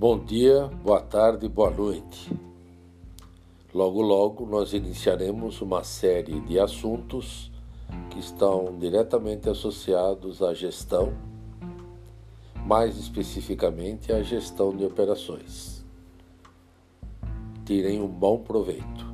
Bom dia, boa tarde, boa noite. Logo, logo nós iniciaremos uma série de assuntos que estão diretamente associados à gestão, mais especificamente à gestão de operações. Tirem um bom proveito.